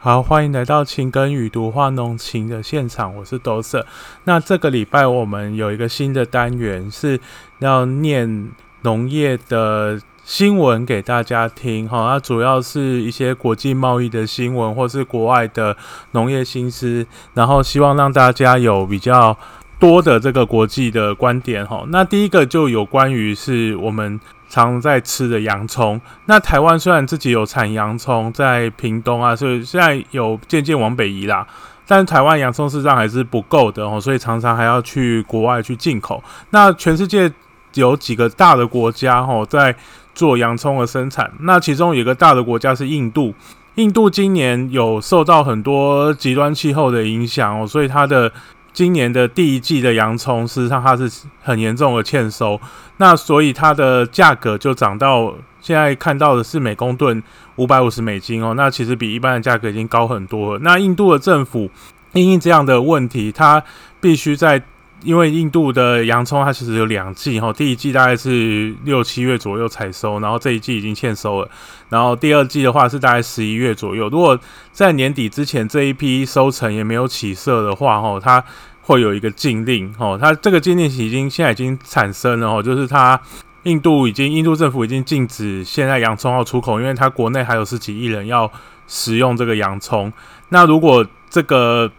好，欢迎来到情根与读画浓情的现场，我是斗舍。那这个礼拜我们有一个新的单元，是要念农业的新闻给大家听。哈，那主要是一些国际贸易的新闻，或是国外的农业新思，然后希望让大家有比较多的这个国际的观点。哈，那第一个就有关于是我们。常在吃的洋葱，那台湾虽然自己有产洋葱，在屏东啊，所以现在有渐渐往北移啦，但台湾洋葱市场还是不够的哦，所以常常还要去国外去进口。那全世界有几个大的国家哦，在做洋葱的生产，那其中有一个大的国家是印度，印度今年有受到很多极端气候的影响哦，所以它的。今年的第一季的洋葱，事实上它是很严重的欠收，那所以它的价格就涨到现在看到的是每公吨五百五十美金哦，那其实比一般的价格已经高很多了。那印度的政府因应这样的问题，它必须在。因为印度的洋葱它其实有两季哈，第一季大概是六七月左右采收，然后这一季已经欠收了，然后第二季的话是大概十一月左右。如果在年底之前这一批收成也没有起色的话哈，它会有一个禁令哈，它这个禁令已经现在已经产生了哈，就是它印度已经印度政府已经禁止现在洋葱要出口，因为它国内还有十几亿人要食用这个洋葱。那如果这个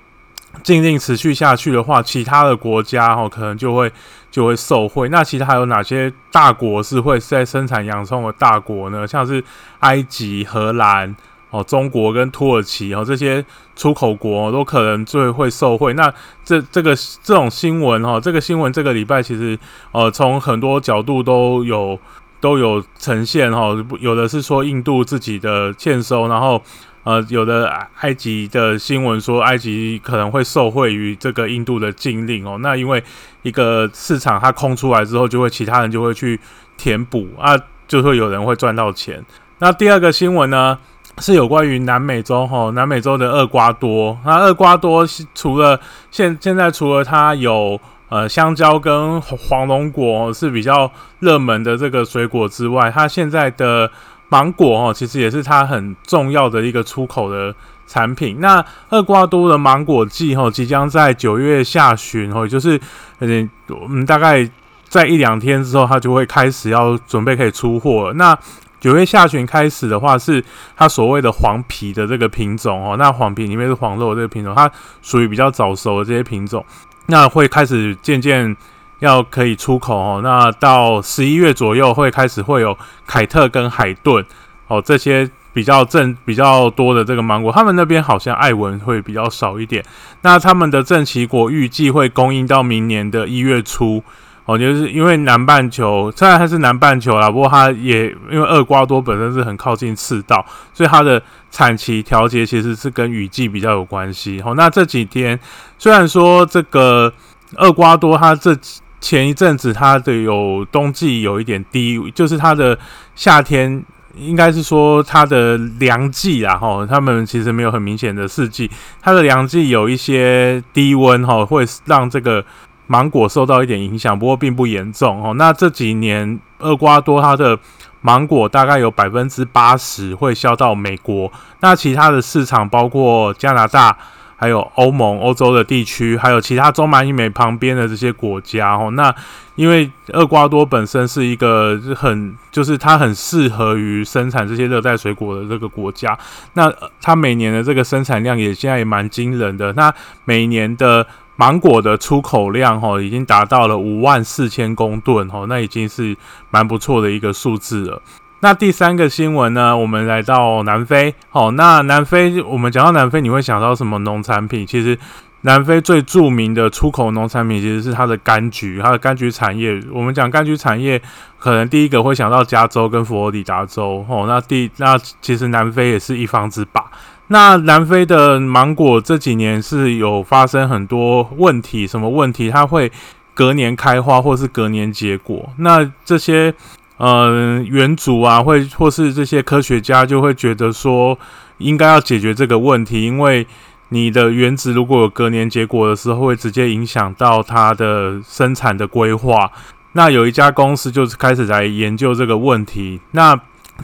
禁令持续下去的话，其他的国家哦可能就会就会受贿。那其他还有哪些大国是会在生产洋葱的大国呢？像是埃及、荷兰哦、中国跟土耳其哦这些出口国都可能最会受贿。那这这个这种新闻哈，这个新闻这个礼拜其实呃从很多角度都有都有呈现哈，有的是说印度自己的欠收，然后。呃，有的埃及的新闻说，埃及可能会受惠于这个印度的禁令哦。那因为一个市场它空出来之后，就会其他人就会去填补啊，就会有人会赚到钱。那第二个新闻呢，是有关于南美洲哈，南美洲的厄瓜多。那厄瓜多除了现现在除了它有呃香蕉跟黄龙果是比较热门的这个水果之外，它现在的芒果哦，其实也是它很重要的一个出口的产品。那厄瓜多的芒果季哦，即将在九月下旬哦，就是嗯嗯，大概在一两天之后，它就会开始要准备可以出货。那九月下旬开始的话，是它所谓的黄皮的这个品种哦。那黄皮里面是黄肉的这个品种，它属于比较早熟的这些品种，那会开始渐渐。要可以出口哦，那到十一月左右会开始会有凯特跟海顿哦这些比较正比较多的这个芒果，他们那边好像艾文会比较少一点。那他们的正奇果预计会供应到明年的一月初哦，就是因为南半球虽然它是南半球啦，不过它也因为厄瓜多本身是很靠近赤道，所以它的产期调节其实是跟雨季比较有关系。哦，那这几天虽然说这个厄瓜多它这前一阵子它的有冬季有一点低，就是它的夏天应该是说它的凉季啊，哈，他们其实没有很明显的四季，它的凉季有一些低温哈，会让这个芒果受到一点影响，不过并不严重哦。那这几年厄瓜多它的芒果大概有百分之八十会销到美国，那其他的市场包括加拿大。还有欧盟、欧洲的地区，还有其他中南美旁边的这些国家哦。那因为厄瓜多本身是一个很，就是它很适合于生产这些热带水果的这个国家。那它每年的这个生产量也现在也蛮惊人的。那每年的芒果的出口量哦，已经达到了五万四千公吨哦，那已经是蛮不错的一个数字了。那第三个新闻呢？我们来到南非。好，那南非，我们讲到南非，你会想到什么农产品？其实，南非最著名的出口农产品其实是它的柑橘，它的柑橘产业。我们讲柑橘产业，可能第一个会想到加州跟佛罗里达州。哦，那第那其实南非也是一方之霸。那南非的芒果这几年是有发生很多问题，什么问题？它会隔年开花，或是隔年结果。那这些。呃，原主啊，会或是这些科学家就会觉得说，应该要解决这个问题，因为你的原子如果有隔年结果的时候，会直接影响到它的生产的规划。那有一家公司就是开始来研究这个问题。那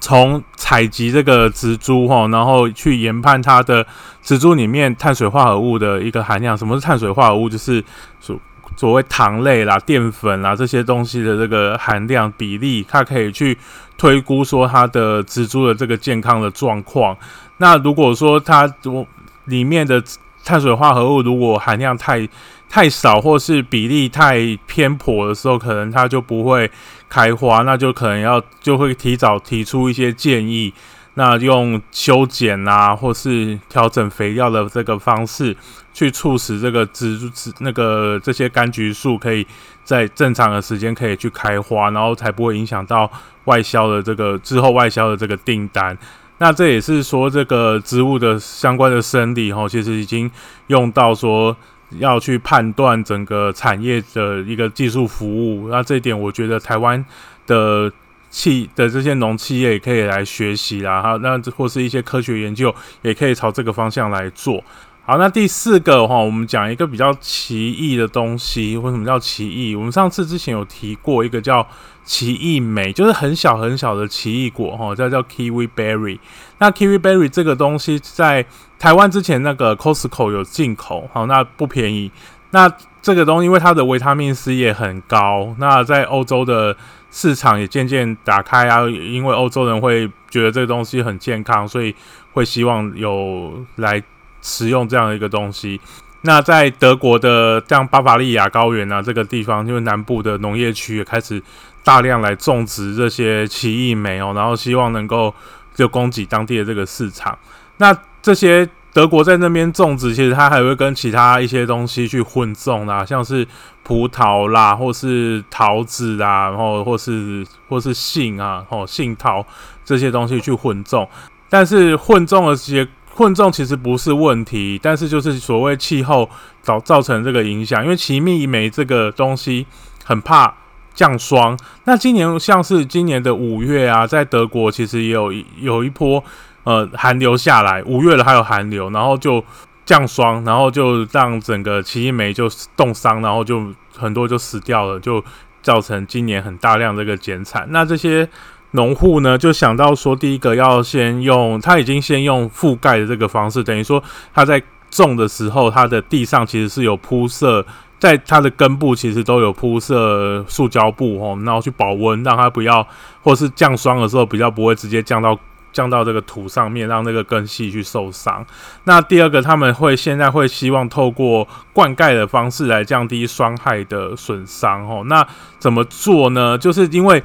从采集这个植株哈，然后去研判它的植株里面碳水化合物的一个含量。什么是碳水化合物？就是所所谓糖类啦、淀粉啦这些东西的这个含量比例，它可以去推估说它的植株的这个健康的状况。那如果说它我里面的碳水化合物如果含量太太少，或是比例太偏颇的时候，可能它就不会开花，那就可能要就会提早提出一些建议，那用修剪啊，或是调整肥料的这个方式，去促使这个植植那个这些柑橘树可以在正常的时间可以去开花，然后才不会影响到外销的这个之后外销的这个订单。那这也是说这个植物的相关的生理哈，其实已经用到说。要去判断整个产业的一个技术服务，那这一点我觉得台湾的企的这些农企业也可以来学习啦，哈，那或是一些科学研究也可以朝这个方向来做。好，那第四个哈，我们讲一个比较奇异的东西。为什么叫奇异？我们上次之前有提过一个叫奇异莓，就是很小很小的奇异果哈，叫叫 kiwi berry。那 kiwi berry 这个东西在台湾之前那个 Costco 有进口，好，那不便宜。那这个东西因为它的维他命 C 也很高，那在欧洲的市场也渐渐打开啊，因为欧洲人会觉得这个东西很健康，所以会希望有来。使用这样的一个东西，那在德国的像巴伐利亚高原啊这个地方，因为南部的农业区也开始大量来种植这些奇异莓哦，然后希望能够就供给当地的这个市场。那这些德国在那边种植，其实它还会跟其他一些东西去混种啦，像是葡萄啦，或是桃子啊，然后或是或是杏啊，哦杏桃这些东西去混种，但是混种的这些。混种其实不是问题，但是就是所谓气候造造成这个影响，因为奇蜜莓这个东西很怕降霜。那今年像是今年的五月啊，在德国其实也有有一波呃寒流下来，五月了还有寒流，然后就降霜，然后就让整个奇异莓就冻伤，然后就很多就死掉了，就造成今年很大量这个减产。那这些。农户呢就想到说，第一个要先用，他已经先用覆盖的这个方式，等于说他在种的时候，他的地上其实是有铺设，在它的根部其实都有铺设塑胶布哦，然后去保温，让它不要，或是降霜的时候比较不会直接降到降到这个土上面，让那个根系去受伤。那第二个，他们会现在会希望透过灌溉的方式来降低霜害的损伤哦。那怎么做呢？就是因为。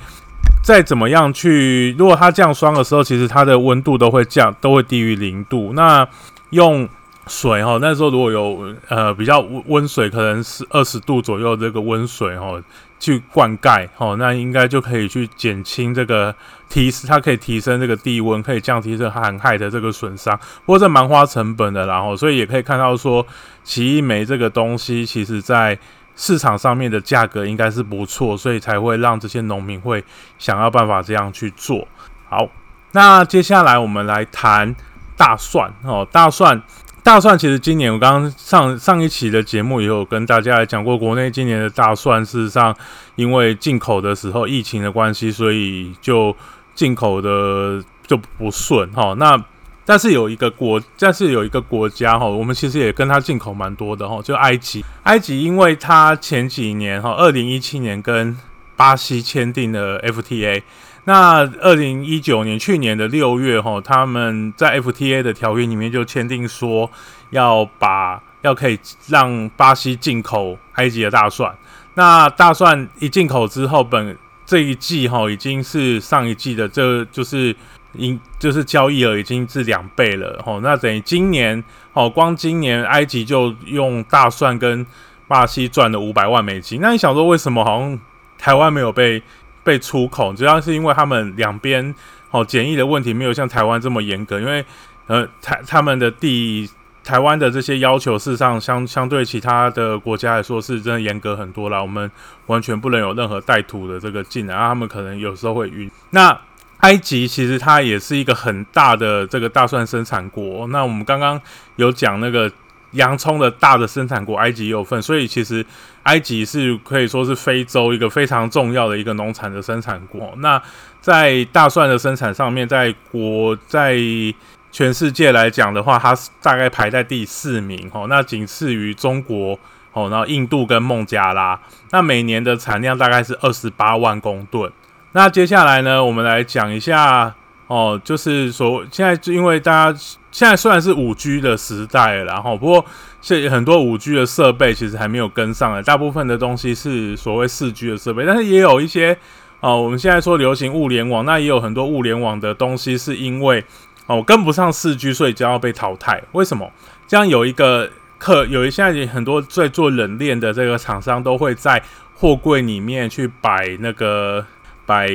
再怎么样去，如果它降霜的时候，其实它的温度都会降，都会低于零度。那用水哈，那时候如果有呃比较温水，可能是二十度左右这个温水哈，去灌溉哈，那应该就可以去减轻这个提，它可以提升这个地温，可以降低这寒害的这个损伤。不过这蛮花成本的，然后所以也可以看到说，奇异莓这个东西，其实在。市场上面的价格应该是不错，所以才会让这些农民会想要办法这样去做好。那接下来我们来谈大蒜哦，大蒜，大蒜其实今年我刚刚上上一期的节目也有跟大家来讲过，国内今年的大蒜事实上因为进口的时候疫情的关系，所以就进口的就不顺哈。那但是有一个国，但是有一个国家哈，我们其实也跟它进口蛮多的哈，就埃及。埃及因为它前几年哈，二零一七年跟巴西签订了 FTA，那二零一九年去年的六月哈，他们在 FTA 的条约里面就签订说要把要可以让巴西进口埃及的大蒜。那大蒜一进口之后，本这一季哈已经是上一季的，这就是。因就是交易额已经是两倍了，吼，那等于今年，哦，光今年埃及就用大蒜跟巴西赚了五百万美金。那你想说，为什么好像台湾没有被被出口？主要是因为他们两边哦检疫的问题没有像台湾这么严格，因为呃台他们的地台湾的这些要求，事实上相相对其他的国家来说是真的严格很多了。我们完全不能有任何带土的这个进来，他们可能有时候会晕。那埃及其实它也是一个很大的这个大蒜生产国。那我们刚刚有讲那个洋葱的大的生产国埃及也有份，所以其实埃及是可以说是非洲一个非常重要的一个农产的生产国。那在大蒜的生产上面，在国在全世界来讲的话，它大概排在第四名哦，那仅次于中国哦，然后印度跟孟加拉。那每年的产量大概是二十八万公吨。那接下来呢，我们来讲一下哦，就是说现在就因为大家现在虽然是五 G 的时代了，然后不过现很多五 G 的设备其实还没有跟上来，大部分的东西是所谓四 G 的设备，但是也有一些哦，我们现在说流行物联网，那也有很多物联网的东西是因为哦跟不上四 G，所以将要被淘汰。为什么？这样有一个客有一现在很多在做冷链的这个厂商都会在货柜里面去摆那个。摆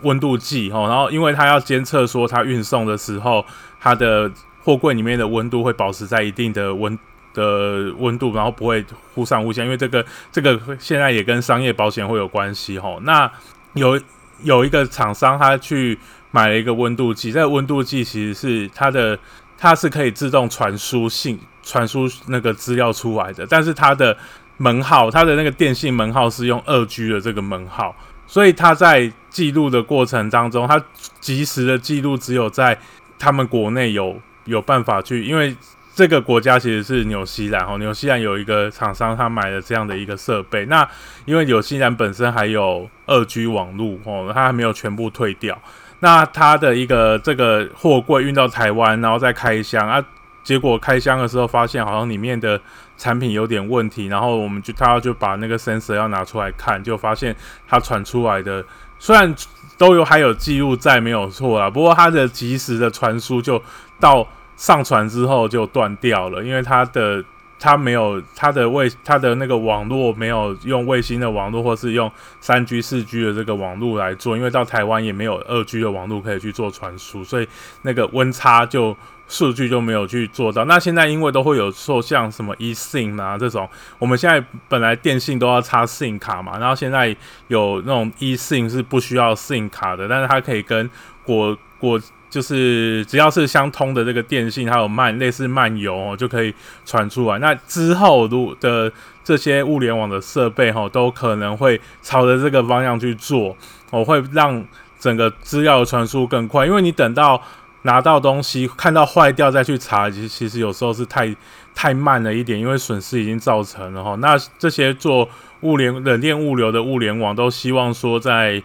温度计哦，然后因为它要监测说它运送的时候，它的货柜里面的温度会保持在一定的温的温度，然后不会忽上忽下。因为这个这个现在也跟商业保险会有关系哈。那有有一个厂商他去买了一个温度计，这个温度计其实是它的它是可以自动传输信传输那个资料出来的，但是它的门号它的那个电信门号是用二 G 的这个门号。所以他在记录的过程当中，他及时的记录只有在他们国内有有办法去，因为这个国家其实是纽西兰哦，纽西兰有一个厂商他买了这样的一个设备，那因为纽西兰本身还有二 G 网络哦，它还没有全部退掉，那他的一个这个货柜运到台湾，然后再开箱啊。结果开箱的时候发现好像里面的产品有点问题，然后我们就他就把那个 sensor 要拿出来看，就发现它传出来的虽然都有还有记录在没有错啊，不过它的及时的传输就到上传之后就断掉了，因为它的它没有它的卫它的那个网络没有用卫星的网络或是用三 G 四 G 的这个网络来做，因为到台湾也没有二 G 的网络可以去做传输，所以那个温差就。数据就没有去做到。那现在因为都会有说像什么 eSIM 啊这种，我们现在本来电信都要插 SIM 卡嘛，然后现在有那种 eSIM 是不需要 SIM 卡的，但是它可以跟国国就是只要是相通的这个电信，还有漫类似漫游哦，就可以传出来。那之后如的这些物联网的设备哈，都可能会朝着这个方向去做，我会让整个资料的传输更快，因为你等到。拿到东西看到坏掉再去查，其实其实有时候是太太慢了一点，因为损失已经造成了哈。那这些做物联冷链物流的物联网都希望说在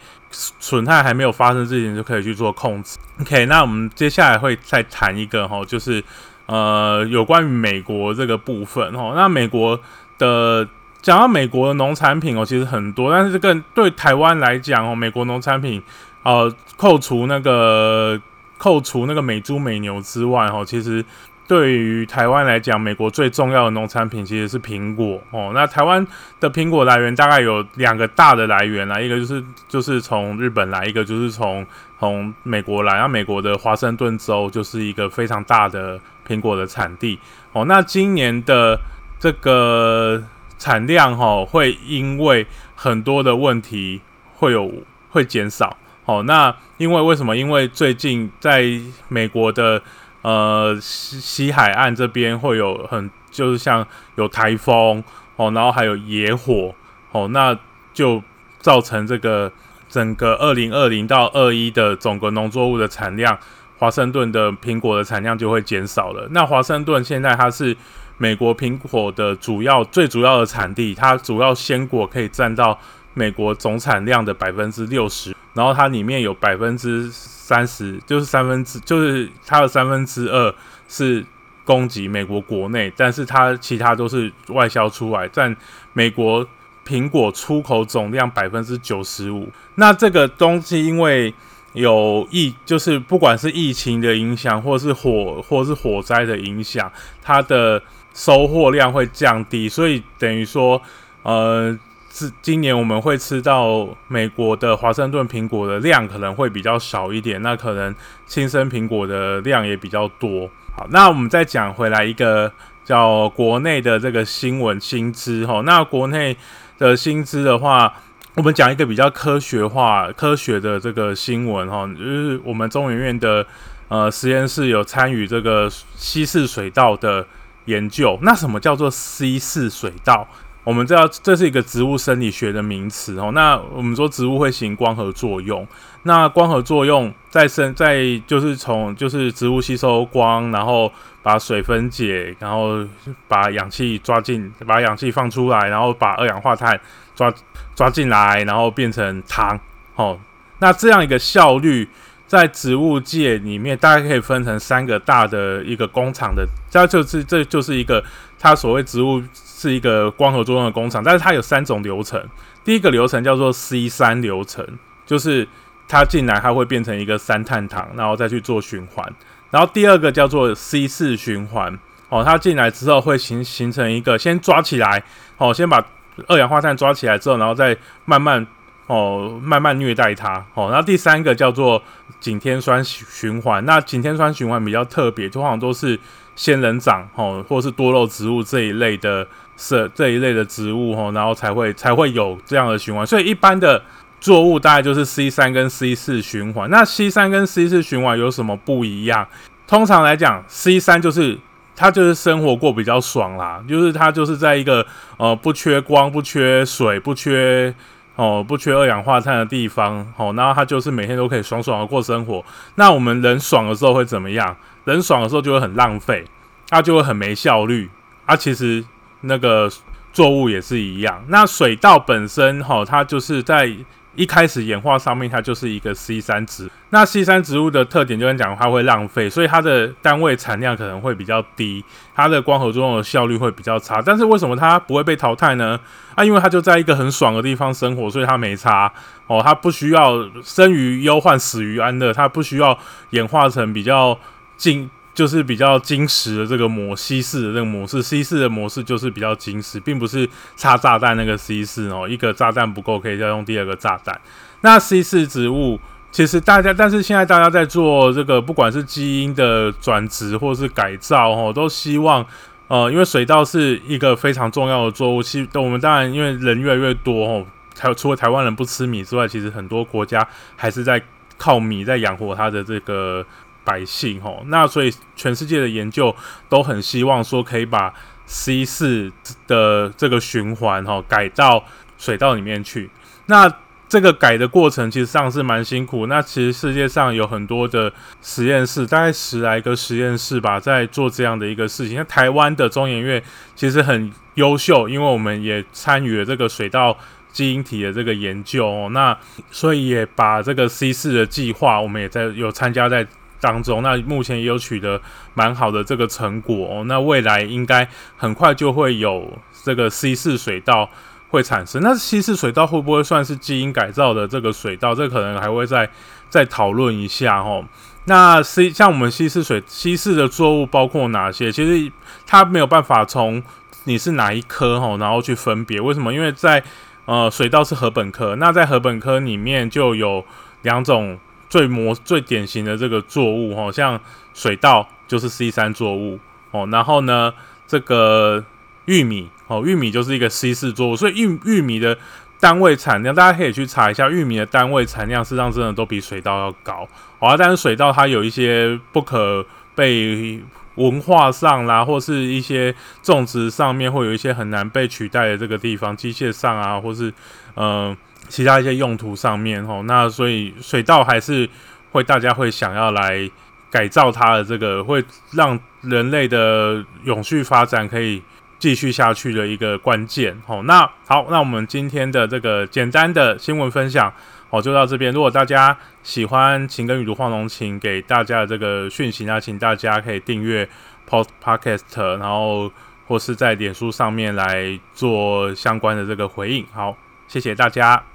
损害还没有发生之前就可以去做控制。OK，那我们接下来会再谈一个哈，就是呃有关于美国这个部分哈。那美国的讲到美国的农产品哦，其实很多，但是更对台湾来讲哦，美国农产品呃扣除那个。扣除那个美猪美牛之外，哦，其实对于台湾来讲，美国最重要的农产品其实是苹果哦。那台湾的苹果来源大概有两个大的来源啦，一个就是就是从日本来，一个就是从从美国来。那美国的华盛顿州就是一个非常大的苹果的产地哦。那今年的这个产量哈，会因为很多的问题会有会减少。哦，那因为为什么？因为最近在美国的呃西西海岸这边会有很就是像有台风哦，然后还有野火哦，那就造成这个整个二零二零到二一的整个农作物的产量，华盛顿的苹果的产量就会减少了。那华盛顿现在它是美国苹果的主要最主要的产地，它主要鲜果可以占到美国总产量的百分之六十。然后它里面有百分之三十，就是三分之，就是它的三分之二是供给美国国内，但是它其他都是外销出来，占美国苹果出口总量百分之九十五。那这个东西因为有疫，就是不管是疫情的影响，或是火，或是火灾的影响，它的收获量会降低，所以等于说，呃。是今年我们会吃到美国的华盛顿苹果的量可能会比较少一点，那可能亲生苹果的量也比较多。好，那我们再讲回来一个叫国内的这个新闻薪资哈。那国内的薪资的话，我们讲一个比较科学化、科学的这个新闻哈，就是我们中研院的呃实验室有参与这个稀释水稻的研究。那什么叫做稀释水稻？我们知道这是一个植物生理学的名词哦。那我们说植物会行光合作用，那光合作用在生在就是从就是植物吸收光，然后把水分解，然后把氧气抓进，把氧气放出来，然后把二氧化碳抓抓进来，然后变成糖。哦，那这样一个效率。在植物界里面，大概可以分成三个大的一个工厂的，这就是这就是一个它所谓植物是一个光合作用的工厂，但是它有三种流程。第一个流程叫做 C 三流程，就是它进来它会变成一个三碳糖，然后再去做循环。然后第二个叫做 C 四循环，哦，它进来之后会形形成一个先抓起来，哦，先把二氧化碳抓起来之后，然后再慢慢。哦，慢慢虐待它。哦，然后第三个叫做景天酸循环。那景天酸循环比较特别，通常都是仙人掌，哦，或是多肉植物这一类的，是这一类的植物，哦，然后才会才会有这样的循环。所以一般的作物大概就是 C 三跟 C 四循环。那 C 三跟 C 四循环有什么不一样？通常来讲，C 三就是它就是生活过比较爽啦，就是它就是在一个呃不缺光、不缺水、不缺。哦，不缺二氧化碳的地方，哦，然后它就是每天都可以爽爽的过生活。那我们人爽的时候会怎么样？人爽的时候就会很浪费，它就会很没效率。啊，其实那个作物也是一样。那水稻本身，哈，它就是在。一开始演化上面，它就是一个 C 三植。那 C 三植物的特点，就跟讲它会浪费，所以它的单位产量可能会比较低，它的光合作用的效率会比较差。但是为什么它不会被淘汰呢？啊，因为它就在一个很爽的地方生活，所以它没差哦，它不需要生于忧患，死于安乐，它不需要演化成比较近。就是比较金石的这个模西式的这个模式，C 四的模式就是比较金石，并不是插炸弹那个 C 四哦，一个炸弹不够可以再用第二个炸弹。那 C 四植物其实大家，但是现在大家在做这个，不管是基因的转植或是改造哦，都希望呃，因为水稻是一个非常重要的作物，其我们当然因为人越来越多哦，台除了台湾人不吃米之外，其实很多国家还是在靠米在养活它的这个。百姓吼，那所以全世界的研究都很希望说可以把 C 四的这个循环哈改到水稻里面去。那这个改的过程其实上是蛮辛苦。那其实世界上有很多的实验室，大概十来个实验室吧，在做这样的一个事情。那台湾的中研院其实很优秀，因为我们也参与了这个水稻基因体的这个研究哦。那所以也把这个 C 四的计划，我们也在有参加在。当中，那目前也有取得蛮好的这个成果哦。那未来应该很快就会有这个 C 四水稻会产生。那 C 四水稻会不会算是基因改造的这个水稻？这可能还会再再讨论一下哦。那 C 像我们稀释水稀释的作物包括哪些？其实它没有办法从你是哪一科哈，然后去分别。为什么？因为在呃水稻是禾本科，那在禾本科里面就有两种。最模最典型的这个作物，哈，像水稻就是 C 三作物哦。然后呢，这个玉米哦，玉米就是一个 C 四作物。所以玉玉米的单位产量，大家可以去查一下，玉米的单位产量实际上真的都比水稻要高。好啊，但是水稻它有一些不可被文化上啦，或是一些种植上面会有一些很难被取代的这个地方，机械上啊，或是嗯。其他一些用途上面，吼，那所以水稻还是会大家会想要来改造它的这个，会让人类的永续发展可以继续下去的一个关键，吼。那好，那我们今天的这个简单的新闻分享，哦，就到这边。如果大家喜欢情跟雨读画龙，请给大家的这个讯息那请大家可以订阅 Post Podcast，然后或是在脸书上面来做相关的这个回应。好，谢谢大家。